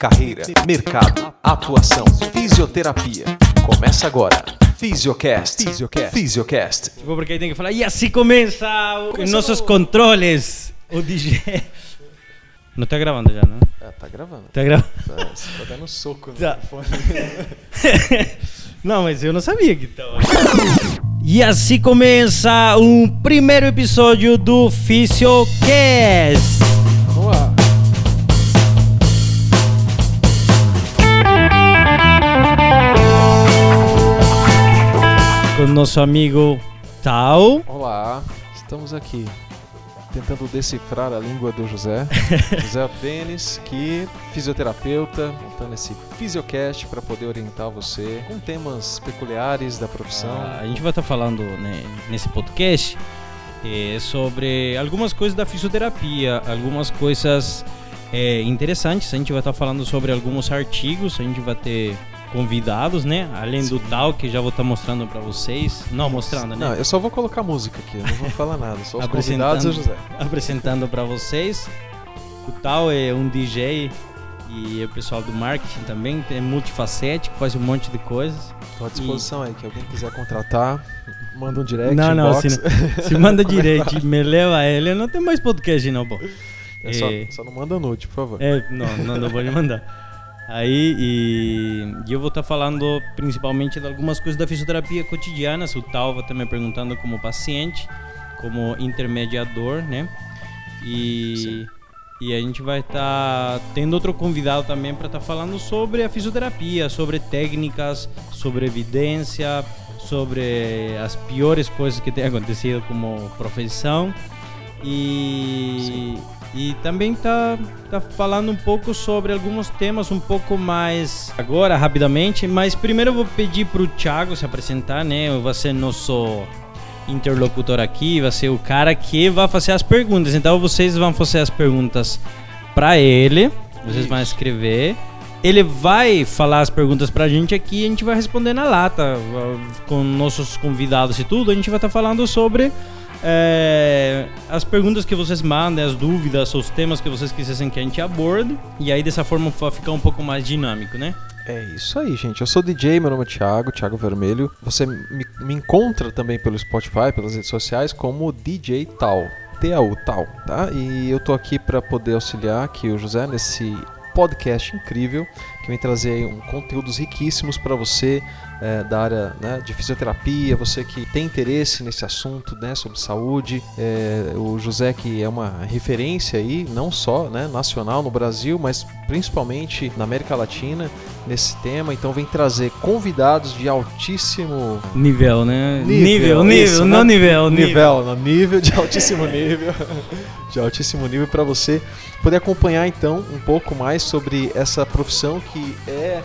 carreira, mercado, atuação, fisioterapia. Começa agora. Fisiocast. Fisiocast. Fisiocast. Tipo, porque aí tem que falar, e assim começa o- os nossos controles. O DJ. Não tá gravando já, né? É, tá gravando. Tá gravando. Tá, você tá dando soco no Tá. microfone. Não, mas eu não sabia que tava. E assim começa um primeiro episódio do Fisiocast. Com nosso amigo Tal. Olá, estamos aqui tentando decifrar a língua do José. José Denis, que fisioterapeuta, montando esse Fisiocast para poder orientar você com temas peculiares da profissão. A gente vai estar falando né, nesse podcast eh, sobre algumas coisas da fisioterapia, algumas coisas eh, interessantes. A gente vai estar falando sobre alguns artigos, a gente vai ter convidados, né? Além do tal que já vou estar mostrando para vocês. Não mostrando, né? Não, eu só vou colocar música aqui, não vou falar nada. Só os convidados e o José. apresentando para vocês. O tal é um DJ e é o pessoal do marketing também, é multifacético, faz um monte de coisas. Estou à disposição aí, que alguém quiser contratar, manda um direct, não, não, se, se manda direito, e me leva ele, não tem mais podcast não, pô. É só, É. só não manda nude, por favor. É, não, não, não vou lhe mandar. Aí, e, e eu vou estar falando principalmente de algumas coisas da fisioterapia cotidianas. O Tal vai estar me perguntando como paciente, como intermediador, né? E, e a gente vai estar tendo outro convidado também para estar falando sobre a fisioterapia, sobre técnicas, sobre evidência, sobre as piores coisas que têm acontecido como profissão. E, e também tá, tá falando um pouco sobre alguns temas um pouco mais agora, rapidamente. Mas primeiro eu vou pedir pro Thiago se apresentar, né? Vai ser nosso interlocutor aqui, vai ser o cara que vai fazer as perguntas. Então vocês vão fazer as perguntas para ele, vocês vão escrever. Ele vai falar as perguntas pra gente aqui e a gente vai responder na lata. Com nossos convidados e tudo, a gente vai estar falando sobre é, as perguntas que vocês mandem, as dúvidas, os temas que vocês quisessem que a gente aborde. E aí dessa forma vai ficar um pouco mais dinâmico, né? É isso aí, gente. Eu sou DJ, meu nome é Thiago, Thiago Vermelho. Você me, me encontra também pelo Spotify, pelas redes sociais, como DJ Tal. T-A-U, Tal, tá? E eu tô aqui para poder auxiliar aqui o José nesse podcast incrível que vem trazer um conteúdos riquíssimos para você é, da área né, de fisioterapia, você que tem interesse nesse assunto né, sobre saúde. É, o José que é uma referência aí, não só né, nacional no Brasil, mas principalmente na América Latina nesse tema. Então vem trazer convidados de altíssimo Nível, né? Nível, nível, nível, isso, não né? nível, nível. nível, no nível de altíssimo nível, de altíssimo nível para você poder acompanhar então um pouco mais sobre essa profissão que é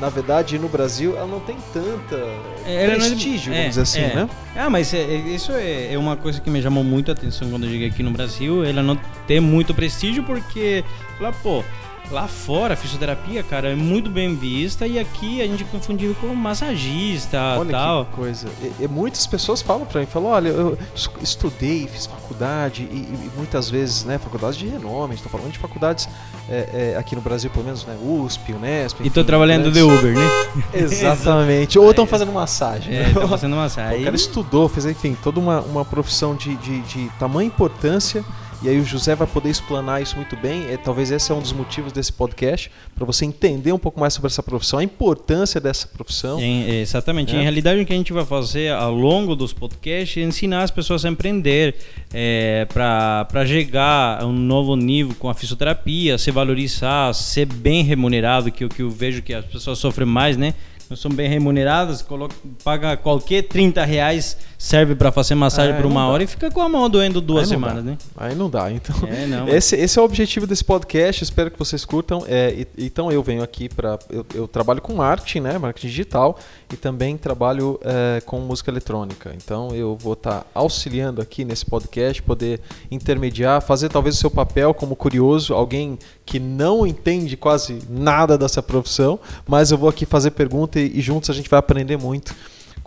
na verdade no Brasil ela não tem tanta não é- prestígio, é, vamos dizer assim, é. né? Ah, mas é- é- isso é, é uma coisa que me chamou muito a atenção quando eu cheguei aqui no Brasil. Ela não tem muito prestígio porque, lá, pô, lá fora a fisioterapia, cara, é muito bem vista e aqui a gente é confundido com massagista Olha tal. que coisa. E, e muitas pessoas falam para mim, falam, olha, eu es- estudei, fiz faculdade e, e muitas vezes, né, faculdades de renome, estou falando de faculdades é, é, aqui no Brasil, pelo menos, né, USP, Unesp. E tô enfim, trabalhando de grandes- Uber, né? Exatamente. Ou estão fazendo massagem. É, né? tá fazendo O massagem. cara estudou, fez, enfim, toda uma, uma profissão de, de, de tamanha importância. E aí o José vai poder explanar isso muito bem. É, talvez esse é um dos motivos desse podcast, para você entender um pouco mais sobre essa profissão, a importância dessa profissão. Em- exatamente. É. Em realidade, o que a gente vai fazer ao longo dos podcasts é ensinar as pessoas a empreender é, para chegar a um novo nível com a fisioterapia, se valorizar, ser bem remunerado, que é o que eu vejo que as pessoas sofrem mais, né? Não são bem remuneradas, coloca, paga qualquer 30 reais, serve para fazer massagem É, por uma dá. hora e fica com a mão doendo duas Aí semanas, dá. né? Aí não dá, então. É, não. Esse, esse é o objetivo desse podcast, espero que vocês curtam. É, então eu venho aqui para. Eu, eu trabalho com marketing, né? Marketing digital e também trabalho é, com música eletrônica. Então eu vou estar auxiliando aqui nesse podcast, poder intermediar, fazer talvez o seu papel como curioso, alguém que não entende quase nada dessa profissão, mas eu vou aqui fazer pergunta e, e juntos a gente vai aprender muito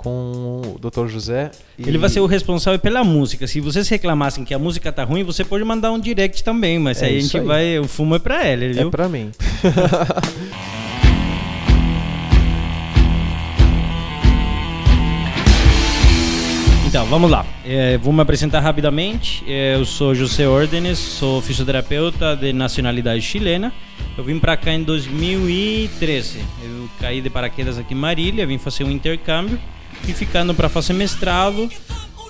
com o Dr. José. E... Ele vai ser o responsável pela música. Se vocês reclamassem que a música tá ruim, você pode mandar um direct também, mas é aí a gente aí. vai. O fumo é pra ele, viu? É pra mim. Então, vamos lá. É, vou me apresentar rapidamente. É, eu sou José Ordenes, sou fisioterapeuta de nacionalidade chilena. Eu vim para cá em 2013. Eu caí de paraquedas aqui em Marília, vim fazer um intercâmbio. Fui ficando para fazer mestrado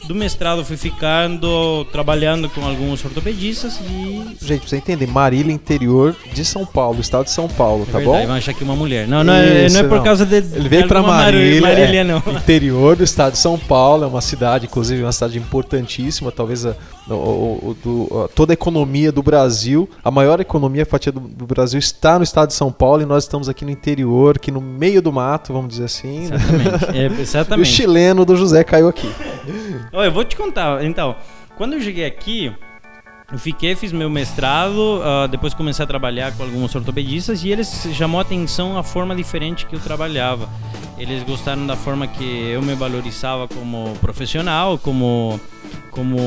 do mestrado fui ficando trabalhando com alguns ortopedistas e. Gente, pra você entender, Marília, interior de São Paulo, estado de São Paulo, é tá verdade, bom? Vai achar que uma mulher. Não, não, é, Isso, não é por não. causa de. Ele veio pra Marília, Marília é, não. interior do estado de São Paulo, é uma cidade, inclusive, uma cidade importantíssima, talvez a, o, o, do, a, toda a economia do Brasil, a maior economia, a fatia do, do, Brasil está no estado de São Paulo e nós estamos aqui no interior, aqui no meio do mato, vamos dizer assim. Exatamente. Né? É, exatamente. e o chileno do José caiu aqui. Olha, eu vou te contar. Então, quando eu cheguei aqui, eu fiquei, fiz meu mestrado, uh, depois comecei a trabalhar com alguns ortopedistas e eles chamou a atenção a forma diferente que eu trabalhava. Eles gostaram da forma que eu me valorizava como profissional, como como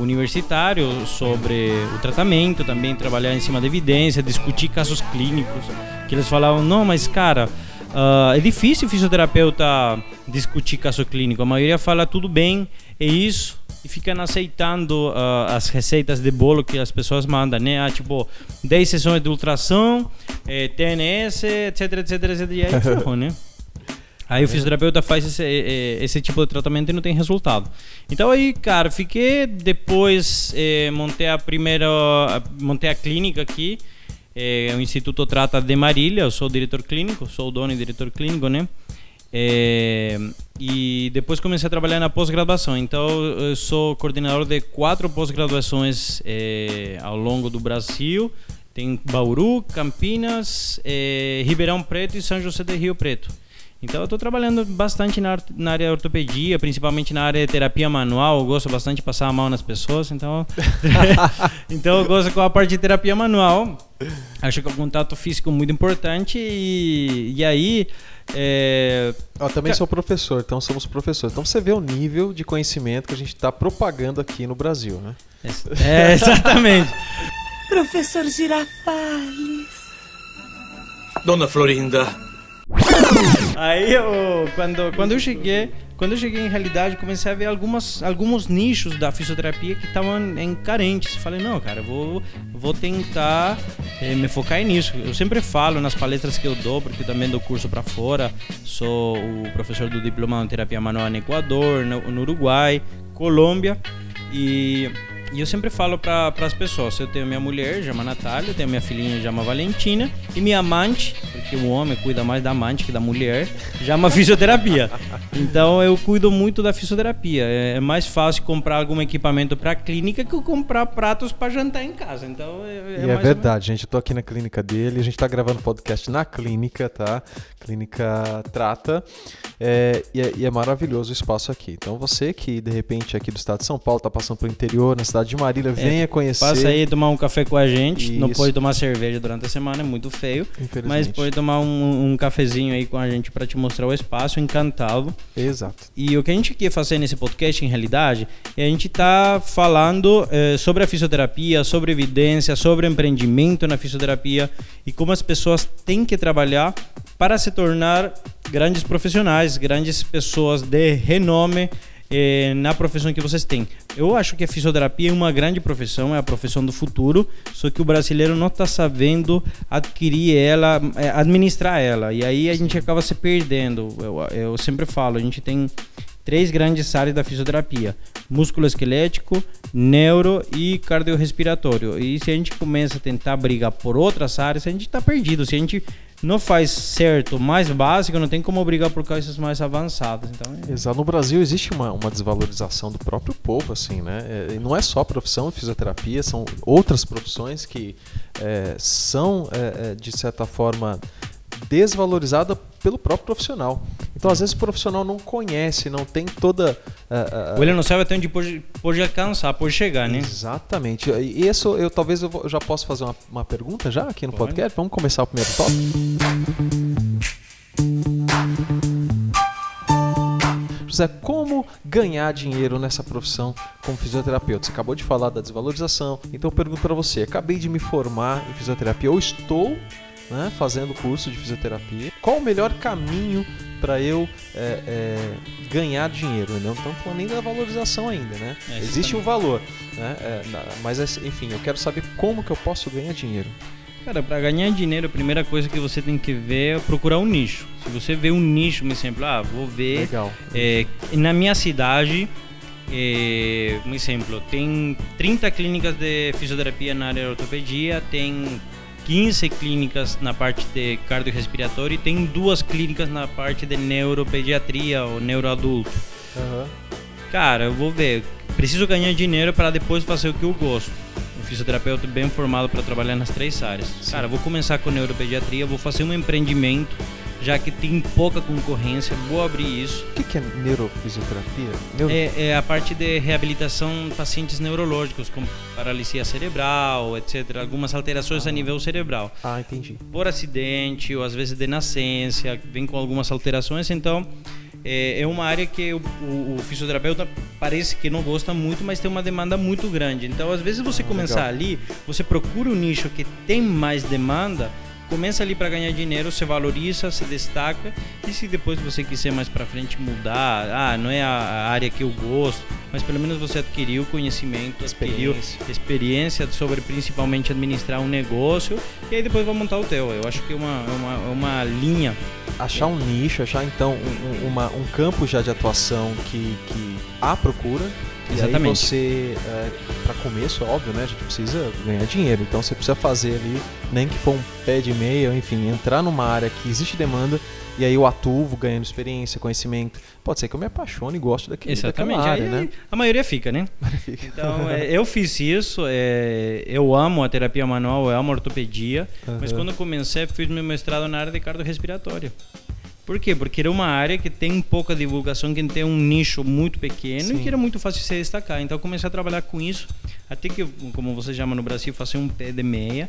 universitário sobre o tratamento, também trabalhar em cima da evidência, discutir casos clínicos, que eles falavam, não, mas cara, uh, é difícil o fisioterapeuta discutir caso clínico, a maioria fala tudo bem, é isso, e fica aceitando uh, as receitas de bolo que as pessoas mandam, né? Ah, tipo, 10 sessões de ultrassom, eh, TNS, etc, etc, etc, e aí ferrou, né? Aí o fisioterapeuta faz esse, esse, tipo de tratamento e não tem resultado. Então aí, cara, fiquei depois eh, montei a primeira montei a clínica aqui. Eh, o Instituto Trata de Marília, eu sou diretor clínico, sou o dono e diretor clínico, né? É, e depois comecei a trabalhar na pós-graduação. Então, eu sou coordenador de quatro pós-graduações é, ao longo do Brasil. Tem Bauru, Campinas, é, Ribeirão Preto e São José de Rio Preto. Então eu estou trabalhando bastante na, na área de ortopedia, principalmente na área de terapia manual. Eu gosto bastante de passar a mão nas pessoas, então então eu gosto com a parte de terapia manual. Acho que o contato físico é muito importante e, e aí é... Eu também sou professor, então somos professores. Então você vê o nível de conhecimento que a gente está propagando aqui no Brasil, né? É, exatamente. Professor Girafales. Dona Florinda. Aí eu, quando, quando eu cheguei, quando eu cheguei em realidade, comecei a ver algumas, alguns nichos da fisioterapia que estavam em carentes. Falei, não, cara, vou, vou tentar eh, me focar nisso. Eu sempre falo nas palestras que eu dou, porque também dou curso para fora. Sou o professor do diploma em terapia manual no Equador, no, no Uruguai, Colômbia. E e eu sempre falo para as pessoas: eu tenho minha mulher, chama Natália, eu tenho minha filhinha, chama Valentina, e minha amante, porque o homem cuida mais da amante que da mulher, chama fisioterapia. Então eu cuido muito da fisioterapia. É, é mais fácil comprar algum equipamento para clínica que eu comprar pratos para jantar em casa. Então é, é é verdade, gente. Eu tô aqui na clínica dele, a gente tá gravando podcast na clínica, tá? Clínica Trata. É, e, é, e é maravilhoso o espaço aqui. Então você que de repente aqui do estado de São Paulo tá passando por interior, na cidade cidade de Marília, é, venha conhecer. Passa aí tomar um café com a gente. Isso. Não pode tomar cerveja durante a semana, é muito feio. Mas pode tomar um, um cafezinho aí com a gente para te mostrar o espaço, encantado. Exato. E o que a gente quer fazer nesse podcast, em realidade, é a gente tá falando é, sobre a fisioterapia, sobre evidência, sobre empreendimento na fisioterapia e como as pessoas têm que trabalhar para se tornar grandes profissionais, grandes pessoas de renome eh, na profissão que vocês têm. Eu acho que a fisioterapia é uma grande profissão, é a profissão do futuro, só que o brasileiro não está sabendo adquirir ela, eh, administrar ela. E aí a gente acaba se perdendo. Eu, eu sempre falo, a gente tem três grandes áreas da fisioterapia: músculo esquelético, neuro e cardiorrespiratório. E se a gente começa a tentar brigar por outras áreas, a gente está perdido. Se a gente não faz certo mais básico, não tem como brigar por coisas mais avançadas. Então, é... Exato. No Brasil existe uma, uma desvalorização do próprio povo, assim, né? É, e não é só a profissão de fisioterapia, são outras profissões que é, são, é, é de certa forma, desvalorizada pelo próprio profissional. Então, às vezes, o profissional não conhece, não tem toda. Uh, uh, ele não sabe até onde pode, pode alcançar, pode chegar, né? Exatamente. E isso, eu talvez eu, já posso fazer uma, uma, pergunta já aqui no pode. podcast. Vamos começar o primeiro tópico? José, como ganhar dinheiro nessa profissão como fisioterapeuta? Você acabou de falar da desvalorização, então eu pergunto para você: acabei de me formar em fisioterapia ou estou né, fazendo curso de fisioterapia. Qual o melhor caminho para eu é, é, ganhar dinheiro? Não estamos falando nem da valorização ainda, né? É, Existe um valor, né? É, mas é, enfim, eu quero saber como que eu posso ganhar dinheiro. Cara, para ganhar dinheiro, a primeira coisa que você tem que ver é procurar um nicho. Se você vê um nicho, um exemplo, ah, vou ver Legal. É, na minha cidade, é, um exemplo, tem 30 clínicas de fisioterapia na área de ortopedia, tem 15 clínicas na parte de cardiorrespiratório e tem duas clínicas na parte de neuropediatria ou neuroadulto. Aham. Cara, eu vou ver. Preciso ganhar dinheiro para depois fazer o que eu gosto. Um fisioterapeuta bem formado para trabalhar nas três áreas. Cara, eu vou começar com neuropediatria, vou fazer um empreendimento, já que tem pouca concorrência, vou abrir isso. O que, que é neurofisioterapia? Neuro... É, é a parte de reabilitação de pacientes neurológicos, como paralisia cerebral, etc. Algumas alterações a nível cerebral. Ah, entendi. Por acidente ou às vezes de nascença, vem com algumas alterações. Então, é, é uma área que o, o- o fisioterapeuta parece que não gosta muito, mas tem uma demanda muito grande. Então, às vezes você começar legal. ali, você procura um nicho que tem mais demanda. Começa ali para ganhar dinheiro, se valoriza, se destaca e se depois você quiser mais para frente mudar, ah, não é a área que eu gosto, mas pelo menos você adquiriu conhecimento, adquiriu Experiência. experiência sobre principalmente administrar um negócio e aí depois vai montar o teu. Eu acho que é uma, é uma, é uma linha. Achar um nicho, achar então um, um- uma- um campo já de atuação que, que há procura. E Exatamente. você, para começo, óbvio, né? A gente precisa ganhar dinheiro. Então você precisa fazer ali, nem que for um pé de meia, enfim, entrar numa área que existe demanda. E aí eu atuo, ganhando experiência, conhecimento. Pode ser que eu me apaixone e goste daquele, Exatamente. daquela área, aí, né? A maioria fica, né? Então, é, eu fiz isso, é, eu amo a terapia manual, eu amo a ortopedia, mas Aham. quando eu comecei, fiz meu mestrado na área de cardiorrespiratória. Por quê? Porque era uma área que tem pouca divulgação, que tem um nicho muito pequeno Sim. e que era muito fácil de se destacar. Então eu comecei a trabalhar com isso, até que, como você chama no Brasil, fazer um pé de meia,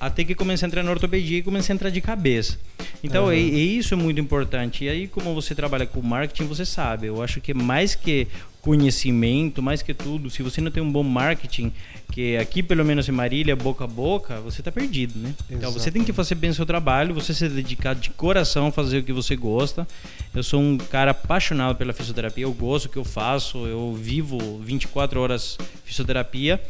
até que comecei a entrar na ortopedia e comecei a entrar de cabeça. Então, Aham. e, e isso é muito importante. E aí, como você trabalha com marketing, você sabe. Eu acho que mais que conhecimento, mais que tudo, se você não tem um bom marketing, que aqui, pelo menos em Marília, boca a boca, você está perdido, né? Então, você tem que fazer bem o seu trabalho, você se dedicar de coração a fazer o que você gosta. Eu sou um cara apaixonado pela fisioterapia, eu gosto do que eu faço, eu vivo 24 horas fisioterapia.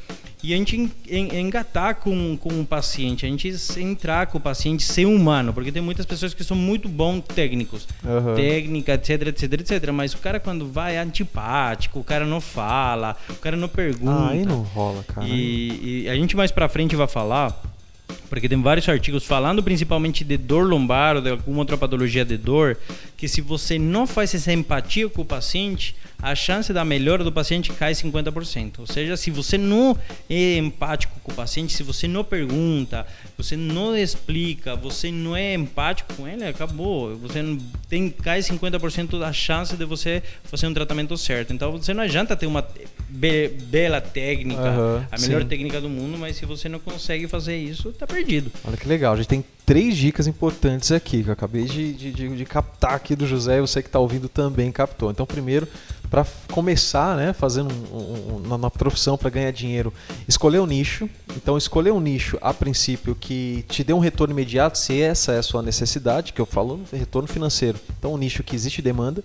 E a gente en- en- engatar com, com o paciente, a gente entrar com o paciente, ser humano, porque tem muitas pessoas que são muito bons técnicos, Aham. técnica, etc, etc, etc. Mas o cara quando vai é antipático, o cara não fala, o cara não pergunta. Ah, aí não rola, cara. E, e a gente mais pra frente vai falar, porque tem vários artigos falando principalmente de dor lombar ou de alguma outra patologia de dor, que se você não faz essa empatia com o paciente, a chance da melhora do paciente cai 50%. Ou seja, se você não é empático com o paciente, se você não pergunta, você não explica, você não é empático com ele, acabou. Você tem cai 50% da chance de você fazer um tratamento certo. Então você não adianta ter uma be- bela técnica, Aham, a melhor sim. técnica do mundo, mas se você não consegue fazer isso, tá perdido. Olha que legal, a gente tem três dicas importantes aqui que eu acabei de, de, de- de captar aqui do José e você que está ouvindo também captou. Então, primeiro, para começar, né, fazendo um, um, um- uma profissão para ganhar dinheiro, escolher um nicho. Então, escolher um nicho a princípio que te dê um retorno imediato, se essa é a sua necessidade, que eu falo retorno financeiro. Então, um nicho que existe demanda.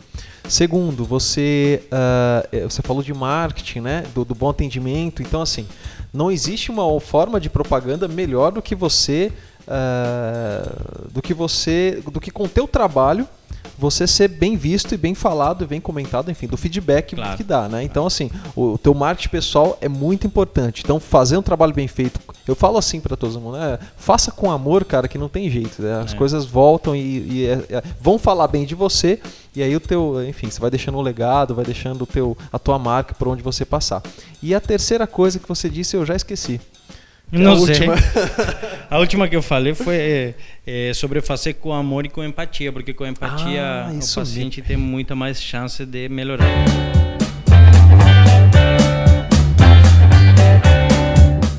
Segundo, você, eh, você falou de marketing, né, do, do bom atendimento. Então, assim, não existe uma forma de propaganda melhor do que você ah, do que você do que com o teu trabalho você ser bem visto e bem falado e bem comentado, enfim, do feedback Claro. que dá, né? Então, assim, o, o teu marketing pessoal é muito importante. Então, fazer um trabalho bem feito, eu falo assim para todo mundo, né? Faça com amor, cara, que não tem jeito. né? As É. coisas voltam e, e é- é- vão falar bem de você e aí o teu, enfim, você vai deixando um legado, vai deixando o teu, a tua marca por onde você passar. E a terceira coisa que você disse, eu já esqueci. É Não a sei. última. A última que eu falei foi é, é, sobre fazer com amor e com empatia, porque com empatia Ah, o paciente tem muita mais chance de melhorar.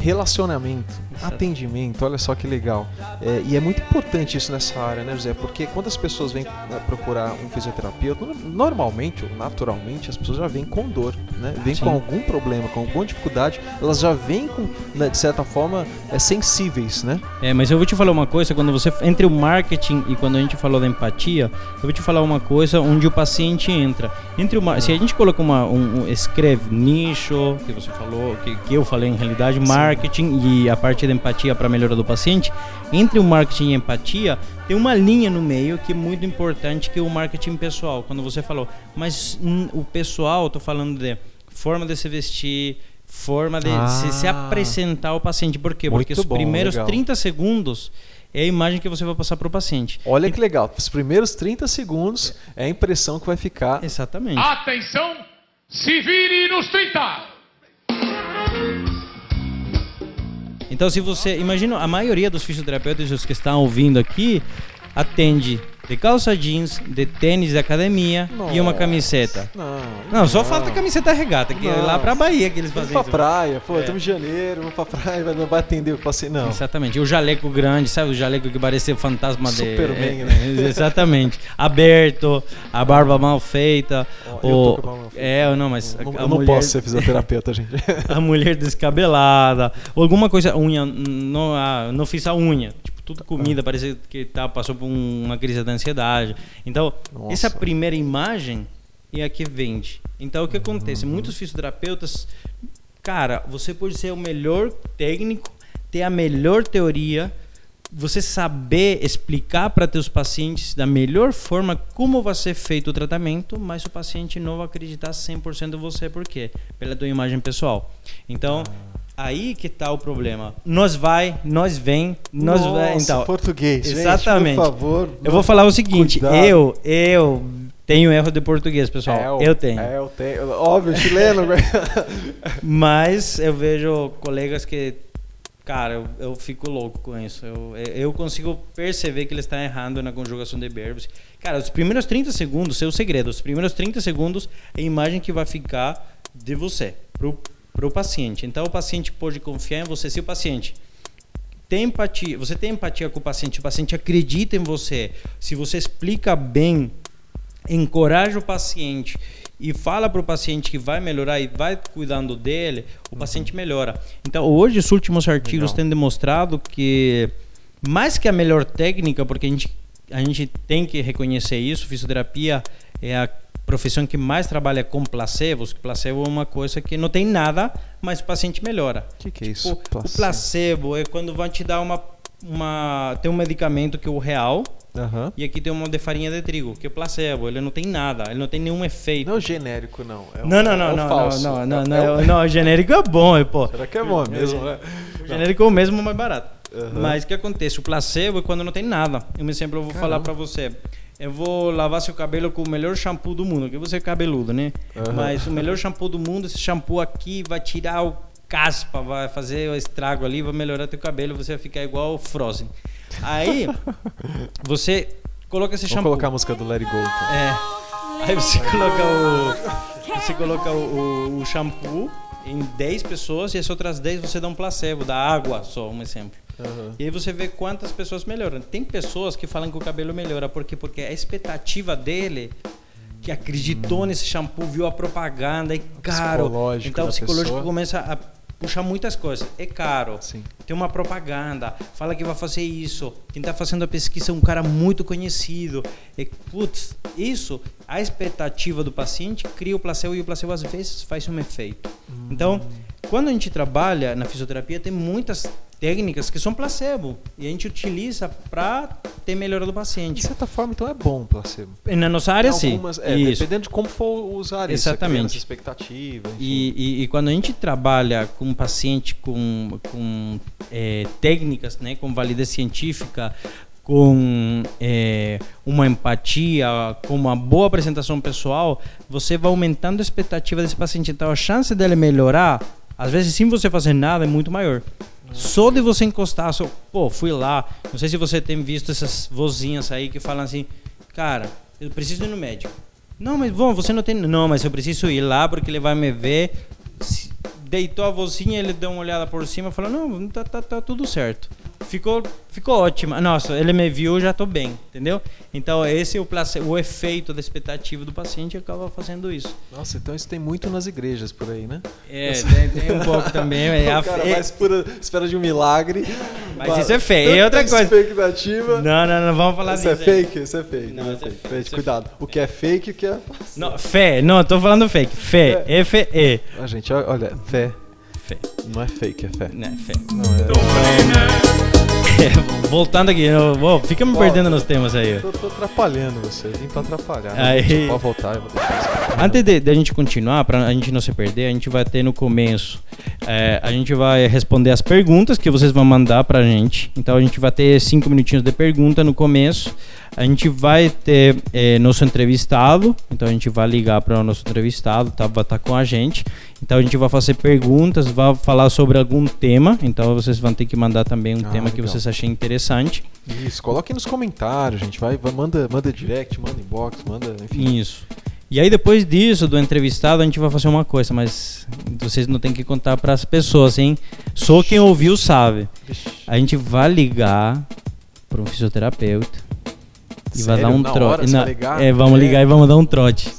Relacionamento. Atendimento, olha só que legal. É, e é muito importante isso nessa área, né, José? Porque quando as pessoas vêm né, procurar um fisioterapeuta, normalmente ou naturalmente as pessoas já vêm com dor, né? Vêm com algum problema, com alguma dificuldade, elas já vêm com, né, de certa forma, é, sensíveis, né? É, mas eu vou te falar uma coisa, quando você entre o marketing e quando a gente falou da empatia, eu vou te falar uma coisa onde o paciente entra. Entre o se a gente coloca uma um, um escreve nicho, que você falou, que, que eu falei em realidade, marketing Sim. e a parte da empatia para melhora do paciente, entre o marketing e a empatia, tem uma linha no meio que é muito importante, que é o marketing pessoal. Quando você falou, mas hum, o pessoal, tô falando de forma de se vestir, forma de ah, se, se, apresentar ao paciente. Por quê? Porque os bom, primeiros legal. 30 segundos é a imagem que você vai passar para o paciente. Olha que legal. Os primeiros 30 segundos é a impressão que vai ficar. Exatamente. Atenção! Se vire nos 30! Então, se você. Imagina, a maioria dos fisioterapeutas que estão ouvindo aqui atende de calça jeans, de tênis de academia Nossa. e uma camiseta. Não, não, só falta camiseta regata, que é lá pra Bahia que eles fazem pra praia, pô, estamos é. em janeiro, vamos pra praia, não vai atender o paciente, não. Exatamente. E o jaleco grande, sabe o jaleco que parecia fantasma Superman, de. É, né? exatamente. Aberto, a barba mal feita. Oh, o... mal feita. É, não, mas. Não, eu não posso ser fisioterapeuta, gente. a mulher descabelada. Ou alguma coisa, unha. Não, ah, não fiz a unha. Tipo, tudo comida, ah. parecia que tá, passou por uma crise de ansiedade. Então, Nossa. essa primeira imagem é a que vende. Então, o que acontece? Uhum. Muitos fisioterapeutas, cara, você pode ser o melhor técnico, ter a melhor teoria, você saber explicar para teus pacientes da melhor forma como vai ser feito o tratamento, mas o paciente não vai acreditar 100% em você, por quê? Pela tua imagem pessoal. Então, ah Aí que tá o problema. Nós vai, nós vem, nós Nossa, vai. Então, português. Exatamente. Gente, por favor. Eu vou falar o seguinte. Cuidado. Eu, eu tenho erro de português, pessoal. É, eu, eu tenho. É, eu tenho. Óbvio, chileno. Mas eu vejo colegas que, cara, eu, eu fico louco com isso. Eu, eu consigo perceber que eles estão errando na conjugação de verbos. Cara, os primeiros 30 segundos, seu segredo, os primeiros 30 segundos é a imagem que vai ficar de você pro para o paciente. Então o paciente pode confiar em você. Se o paciente tem empatia, você tem empatia com o paciente, o paciente acredita em você, se você explica bem, encoraja o paciente e fala para o paciente que vai melhorar e vai cuidando dele, o uhum. paciente melhora. Então, hoje, os últimos artigos Legal. têm demonstrado que, mais que a melhor técnica, porque a gente, a gente tem que reconhecer isso, fisioterapia é a profissão que mais trabalha com placebos, que placebo é uma coisa que não tem nada, mas o paciente melhora. O que, que, é tipo, isso? Placebo. O placebo é quando vão te dar uma, uma tem um medicamento que é o real uhum. e aqui tem uma de farinha de trigo, que é placebo. Ele não tem nada, ele não tem nenhum efeito. Não é genérico, não. É não, não, não, é não, falso. não, não, não, é, não, o genérico é bom, pô. Será que é bom mesmo? Né? Genérico é o mesmo, mais barato. Uhum. Mas o que acontece? O placebo é quando não tem nada. Um exemplo eu vou Caramba. falar para você eu vou lavar seu cabelo com o melhor shampoo do mundo, porque você é cabeludo, né? Uhum. Mas o melhor shampoo do mundo, esse shampoo aqui vai tirar o caspa, vai fazer o estrago ali, vai melhorar teu cabelo, você vai ficar igual o Frozen. Aí, você coloca esse Vou shampoo. colocar a música do Let It Go. Então. É. Aí você coloca o você coloca o, o, o shampoo em 10 pessoas e as outras 10 você dá um placebo, dá água só, um exemplo. Uhum. E aí você vê quantas pessoas melhoram. Tem pessoas que falam que o cabelo melhora, por quê? Porque a expectativa dele que acreditou hum. nesse shampoo, viu a propaganda, é caro. Então o psicológico pessoa. começa a puxar muitas coisas. É caro. Sim. Tem uma propaganda, fala que vai fazer isso. Quem está fazendo a pesquisa é um cara muito conhecido. E, putz, isso, a expectativa do paciente cria o placebo e o placebo às vezes faz um efeito. Hum. Então, quando a gente trabalha na fisioterapia, tem muitas técnicas que são placebo e a gente utiliza para ter melhora do paciente. De certa forma, então é bom placebo. Na nossa área, algumas, sim. É, isso. dependendo de como for usar Exatamente. isso, expectativa. E, e, e, quando a gente trabalha com um paciente com, com é, técnicas, né, com validez científica, com é, uma empatia, com uma boa apresentação pessoal, você vai aumentando a expectativa desse paciente. Então, a chance dele melhorar, às vezes, sem você fazer nada, é muito maior. Só de você encostar, só, pô, fui lá. Não sei se você tem visto essas vozinhas aí que falam assim, cara, eu preciso ir no médico. Não, mas bom, você não tem. Não, mas eu preciso ir lá porque ele vai me ver deitou a vozinha, ele deu uma olhada por cima e falou: Não, tá, tá, tá tudo certo. Ficou, ficou ótima. Nossa, ele me viu, já tô bem, entendeu? Então, esse é o, o efeito da expectativa do paciente acaba fazendo isso. Nossa, então isso tem muito nas igrejas por aí, né? É, tem, tem um pouco também. É, a cara mais pura espera de um milagre. Mas isso é fé, é outra coisa. expectativa. Não, não, não vamos falar Isso é disso. aí. fake, isso é fake. Não, isso é isso é- fake. Isso é cuidado. O que é fake e o que é. Não, fé, não, tô falando fake. Fé, F-E. Ah, gente, olha, fé. Fé. Não é fake, é fé. Né, fé. Não, é. É, voltando aqui, eu, ô, fica me perdendo nos temas aí. Tô, tô atrapalhando você, vim pra atrapalhar. Aí. Pode voltar, eu vou deixar. Antes de, de a gente continuar, pra a gente não se perder, a gente vai ter no começo. é, a gente vai responder as perguntas que vocês vão mandar pra gente. Então a gente vai ter cinco minutinhos de pergunta no começo. A gente vai ter é, nosso entrevistado. Então a gente vai ligar para o nosso entrevistado, tá, vai estar com a gente. Então a gente vai fazer perguntas, vai falar sobre algum tema. Então vocês vão ter que mandar também um Ah, tema que legal. vocês achem interessante. Isso, coloque nos comentários, gente. Vai, vai- manda, manda direct, manda inbox, manda. Enfim. Isso. E aí depois disso, do entrevistado, a gente vai fazer uma coisa, mas vocês não tem que contar para as pessoas, hein? Só quem ouviu sabe. A gente vai ligar para um fisioterapeuta e vai dar um Na trote. hora Na- ligar? É, vamos É. ligar e vamos dar um trote.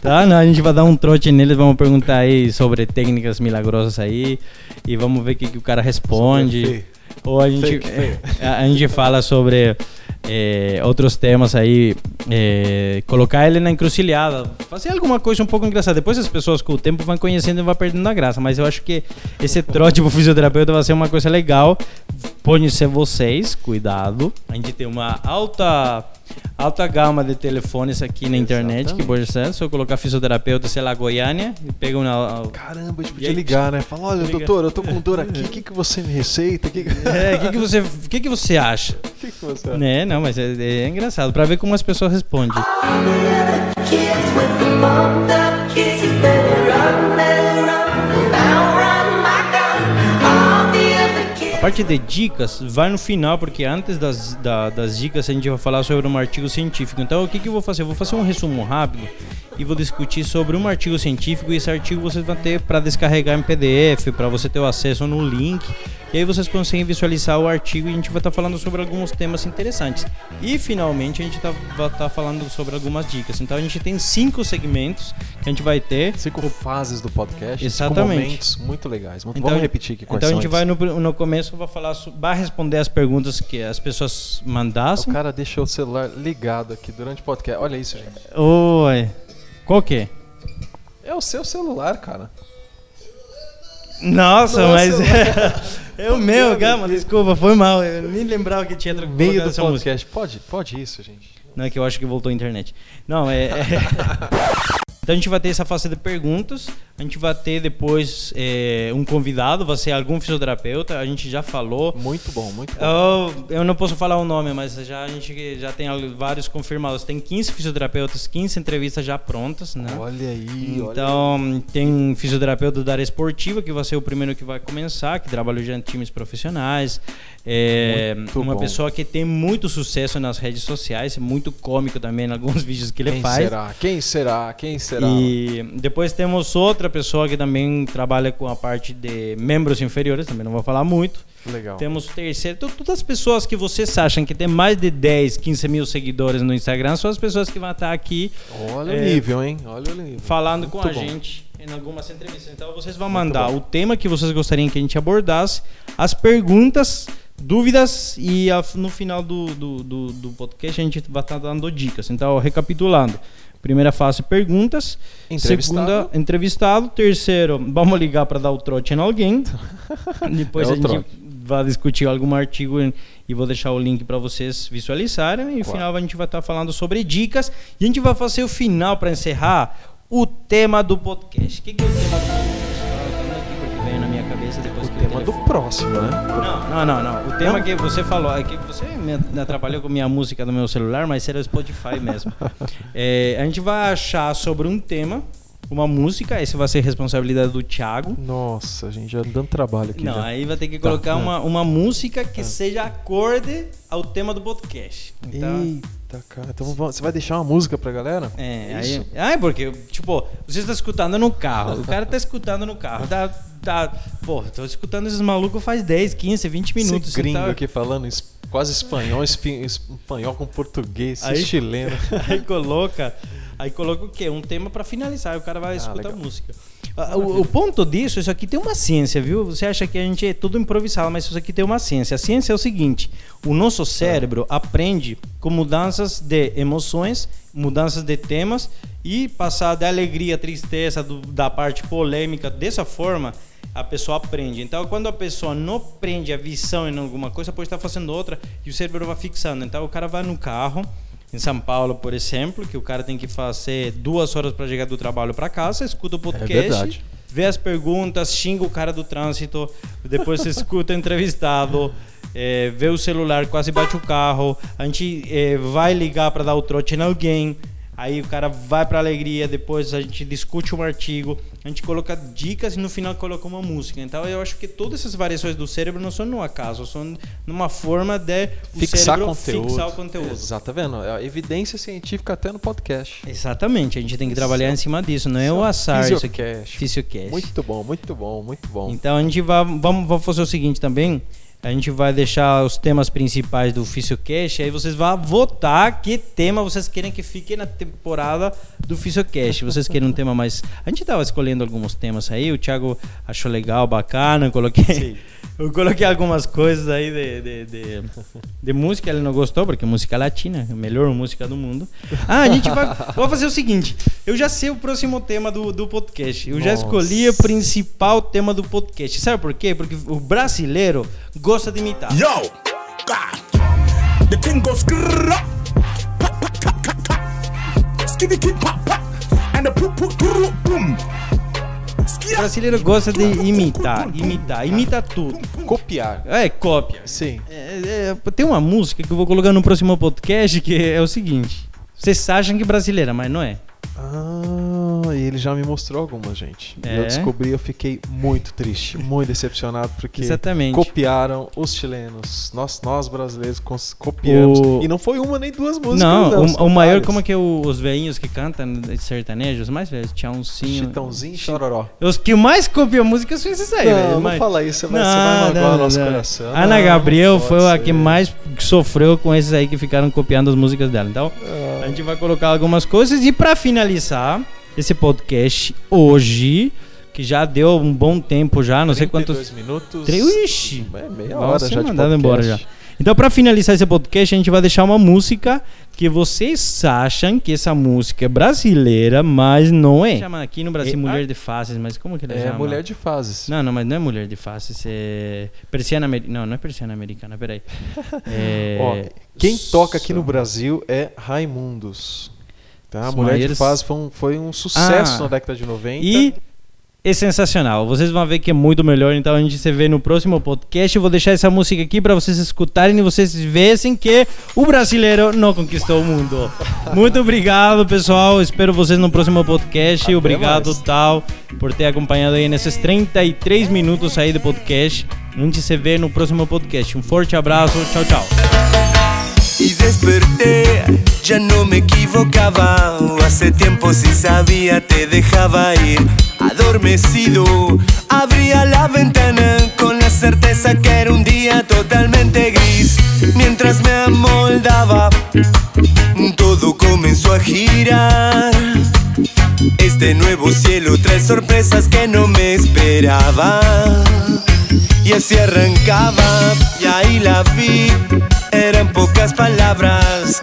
Tá? Não, a gente vai dar um trote neles, vamos perguntar aí sobre técnicas milagrosas aí e vamos ver o que, que o cara responde. Ou a gente, fake. a, gente fala sobre eh, outros temas aí, eh, colocar ele na encruzilhada, fazer alguma coisa um pouco engraçada. Depois as pessoas com o tempo vão conhecendo e vão perdendo a graça, mas eu acho que esse trote pro fisioterapeuta vai ser uma coisa legal. Conhecer vocês, cuidado. A gente tem uma alta alta gama de telefones aqui na internet, que pode ser, só colocar fisioterapeuta, sei lá, Goiânia, e pega uma... Caramba, a gente E podia ligar, né? Falar, olha, liga. doutor, eu tô com dor aqui, o que, que você me receita? O que, que... É, o que, que, você, o que, que você acha? que, que você acha? Né, não, mas é, é engraçado pra ver como as pessoas respondem. Parte de dicas vai no final, porque antes das, da- das dicas a gente vai falar sobre um artigo científico. Então o que, que eu vou fazer? Eu vou fazer um resumo rápido e vou discutir sobre um artigo científico e esse artigo vocês vão ter para descarregar em PDF, para você ter o acesso no link. E aí vocês conseguem visualizar o artigo e a gente vai estar falando sobre alguns temas interessantes. E finalmente a gente tá, vai estar falando sobre algumas dicas. Então a gente tem cinco segmentos que a gente vai ter. Cinco fases do podcast. Exatamente. Momentos muito legais. Muito- Então, Vamos repetir aqui quais Então a gente vai no, no começo vai falar, vai responder as perguntas que as pessoas O mandassem. cara deixou o celular ligado aqui durante o podcast. Olha isso, gente. Oi. Qual que é? É o seu celular, cara. Nossa, Nossa, mas é o meu, Gama, desculpa, foi mal. Eu nem lembrava que tinha No meio do essa música. podcast. Pode, pode isso, gente. Não é que eu acho que voltou a internet. Não, é. é- Então a gente vai ter essa fase de perguntas. A gente vai ter depois é, um convidado, vai ser algum fisioterapeuta. A gente já falou. Muito bom, muito bom. Eu, eu não posso falar o nome, mas já a gente já tem vários confirmados. Tem 15 fisioterapeutas, 15 entrevistas já prontas, né? Olha aí, olha Então, tem um fisioterapeuta da área esportiva, que vai ser o primeiro que vai começar, que trabalha já em times profissionais. É, Muito uma bom. pessoa que tem muito sucesso nas redes sociais, é muito cômico também em alguns vídeos que ele Quem faz. será? Quem será? Quem será? E depois temos outra pessoa que também trabalha com a parte de membros inferiores, também não vou falar muito. Legal. Temos o terceiro. to- Todas as pessoas que vocês acham que tem mais de 10, 15 mil seguidores no Instagram são as pessoas que vão estar aqui Olha É, o nível, hein? Olha o nível. falando com Muito a bom. gente em algumas entrevistas. Então vocês vão mandar o tema que vocês gostariam que a gente abordasse, as perguntas, dúvidas e a- no final do, do, do, do podcast a gente vai estar dando dicas. Então, recapitulando. Primeira fase, perguntas. Segunda, entrevistado. Terceiro, vamos ligar para dar o trote em alguém. Depois É a gente trote. vai discutir algum artigo e- vou deixar o link para vocês visualizarem. E no Claro. final a gente vai estar falando sobre dicas. E a gente vai fazer o final para encerrar o tema do podcast. O que, que é o tema do podcast? Cabeça depois O que tema do próximo, né? Não, não, não, não. O tema Não? que você falou, é que você me atrapalhou com a minha música do meu celular, mas era o Spotify mesmo. É, a gente vai achar sobre um tema, uma música, essa vai ser responsabilidade do Thiago. Nossa, a gente já dando trabalho aqui. Não, já. aí vai ter que Tá, colocar é. uma, uma música que seja acorde ao tema do podcast. Então, Eita, cara. Então você vai deixar uma música pra galera? é, Isso. aí, ah, é porque, tipo, você está escutando no carro, o cara tá escutando no carro, tá, tá, pô, tô escutando esses malucos faz 10, 15, 20 minutos. Esse gringo então- aqui falando quase espanhol, espanhol com português, Aí- chileno. Aí coloca, aí coloca o quê? Um tema pra finalizar, o cara vai escutar Ah, legal. a música. Ah, O, o ponto disso, isso aqui tem uma ciência, viu? Você acha que a gente é tudo improvisado, mas isso aqui tem uma ciência. A ciência é o seguinte: o nosso cérebro aprende com mudanças de emoções, mudanças de temas e passar da alegria, tristeza, do- da parte polêmica dessa forma. A pessoa aprende. Então, quando a pessoa não prende a visão em alguma coisa, pode estar fazendo outra e o cérebro vai fixando. Então, o cara vai no carro, em São Paulo, por exemplo, que o cara tem que fazer duas horas para chegar do trabalho para casa, escuta o podcast, verdade. vê as perguntas, xinga o cara do trânsito, depois escuta o entrevistado, eh, vê o celular, quase bate o carro, a gente eh, vai ligar para dar o trote em alguém. Aí o cara vai pra alegria, depois a gente discute um artigo, a gente coloca dicas e no final coloca uma música. Então eu acho que todas essas variações do cérebro não são no acaso, são numa forma de Fixar conteúdo. fixar o conteúdo. Exato, tá vendo? É evidência científica até no podcast. Exatamente, a gente tem que trabalhar em cima disso, não é Isso o um assar isso aqui. Fisiocast. Muito bom, muito bom, muito bom. Então a gente vai, vamos, vamos fazer o seguinte também. A gente vai deixar os temas principais do Fisiocast, aí vocês vão votar que tema vocês querem que fique na temporada do Fisiocast. Vocês querem um tema mais. A gente tava escolhendo alguns temas aí, o Thiago achou legal, bacana, coloquei. Sim. Eu coloquei algumas coisas aí de, de, de, de música, ele não gostou, porque é música latina, a melhor música do mundo. Ah, a gente vai. Vou fazer o seguinte: eu já sei o próximo tema do, do podcast. Eu já Nossa. escolhi o principal tema do podcast. Sabe por quê? Porque o brasileiro gosta de imitar. Yo, God. The thing goes. Skiddy and the poop, grrrr, boom. O brasileiro gosta de imitar, imitar, imita tudo. Copiar. É, cópia. Sim. É, é, tem uma música que eu vou colocar no próximo podcast que é o seguinte. Vocês acham que é brasileira, mas não é. Ah, e ele já me mostrou algumas, gente. E Eu É? descobri, eu fiquei muito triste, muito decepcionado, porque Exatamente. copiaram os chilenos. Nós, nós brasileiros copiamos. O- E não foi uma nem duas músicas. Não, são o, o maior, várias. como é que é o- os velhinhos que cantam sertanejos, os mais velhos, Tchãozinho. Chitãozinho e Chororó. Os que mais copiam música são esses aí, Não, velho. não mas- fala isso, você vai- você vai magoar o nosso coração. Ana Não, Gabriel não foi a que mais sofreu com esses aí que ficaram copiando as músicas dela. Então, Ah. a gente vai colocar algumas coisas e pra finalizar esse podcast hoje, que já deu um bom tempo já, não sei 32 quantos. minutos. Tre- Ixi! É meia Vai hora já de mandado podcast. embora já. Então, pra finalizar esse podcast, a gente vai deixar uma música que vocês acham que essa música é brasileira, mas não é. Chama aqui no Brasil É- Mulher de Faces, mas como que ele É chama? mulher de fases. Não, não, mas não é Mulher de Faces, é persiana americana. Não, não é persiana americana, peraí. É... Ó, quem toca aqui no Brasil é Raimundos. Tá? Os Mulher de Fases foi um, foi um sucesso Ah. na década de 90. E é sensacional. Vocês vão ver que é muito melhor. Então a gente se vê no próximo podcast. Eu vou deixar essa música aqui para vocês escutarem e vocês vejam que o brasileiro não conquistou o mundo. Muito obrigado, pessoal. Espero vocês no próximo podcast. Até obrigado, mais. Tal, por ter acompanhado aí nesses 33 minutos aí de podcast. A gente se vê no próximo podcast. Um forte abraço. Tchau, tchau. Y desperté, ya no me equivocaba, hace tiempo si sabía te dejaba ir, adormecido, abría la ventana con la certeza que era un día totalmente gris, mientras me amoldaba, todo comenzó a girar. Este nuevo cielo trae sorpresas que no me esperaba. Y así arrancaba, y ahí la vi.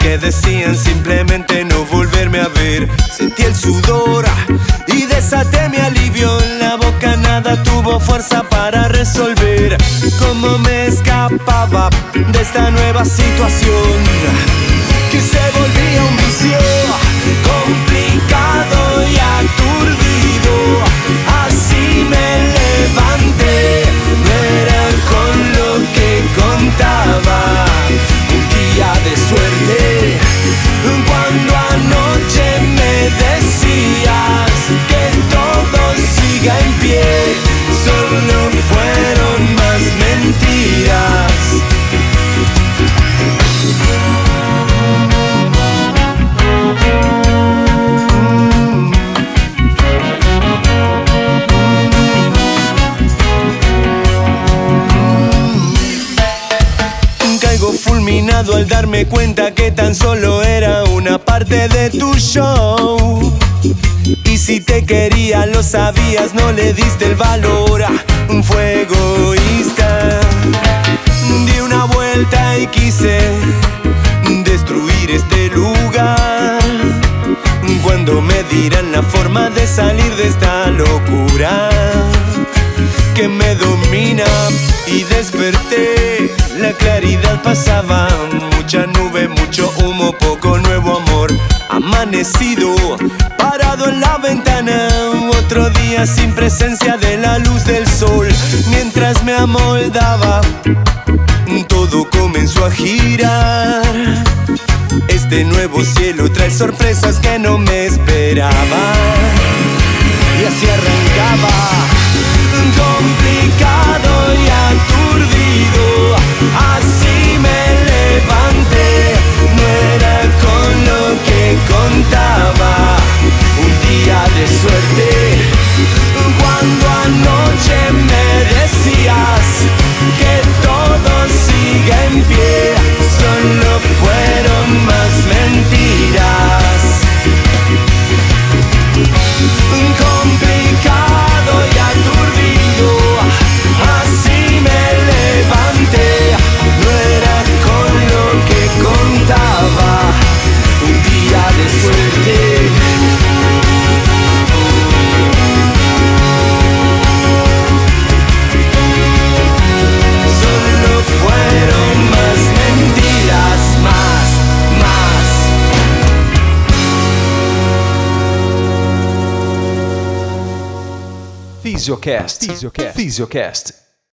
Que decían simplemente no volverme a ver. Sentí el sudor y desaté mi alivio. La boca nada tuvo fuerza para resolver cómo me escapaba de esta nueva situación cuenta que tan solo era una parte de tu show. Y si te quería lo sabías, no le diste el valor. ah, Fue egoísta. Di una vuelta y quise destruir este lugar. Cuando me dirán la forma de salir de esta locura que me domina y desperté. La claridad pasaba, mucha nube, mucho humo, poco nuevo amor. Amanecido, parado en la ventana, otro día sin presencia de la luz del sol. Mientras me amoldaba, todo comenzó a girar. Este nuevo cielo trae sorpresas que no me esperaba y así arrancaba complicado y a tu Physiocast. Physiocast. Physiocast.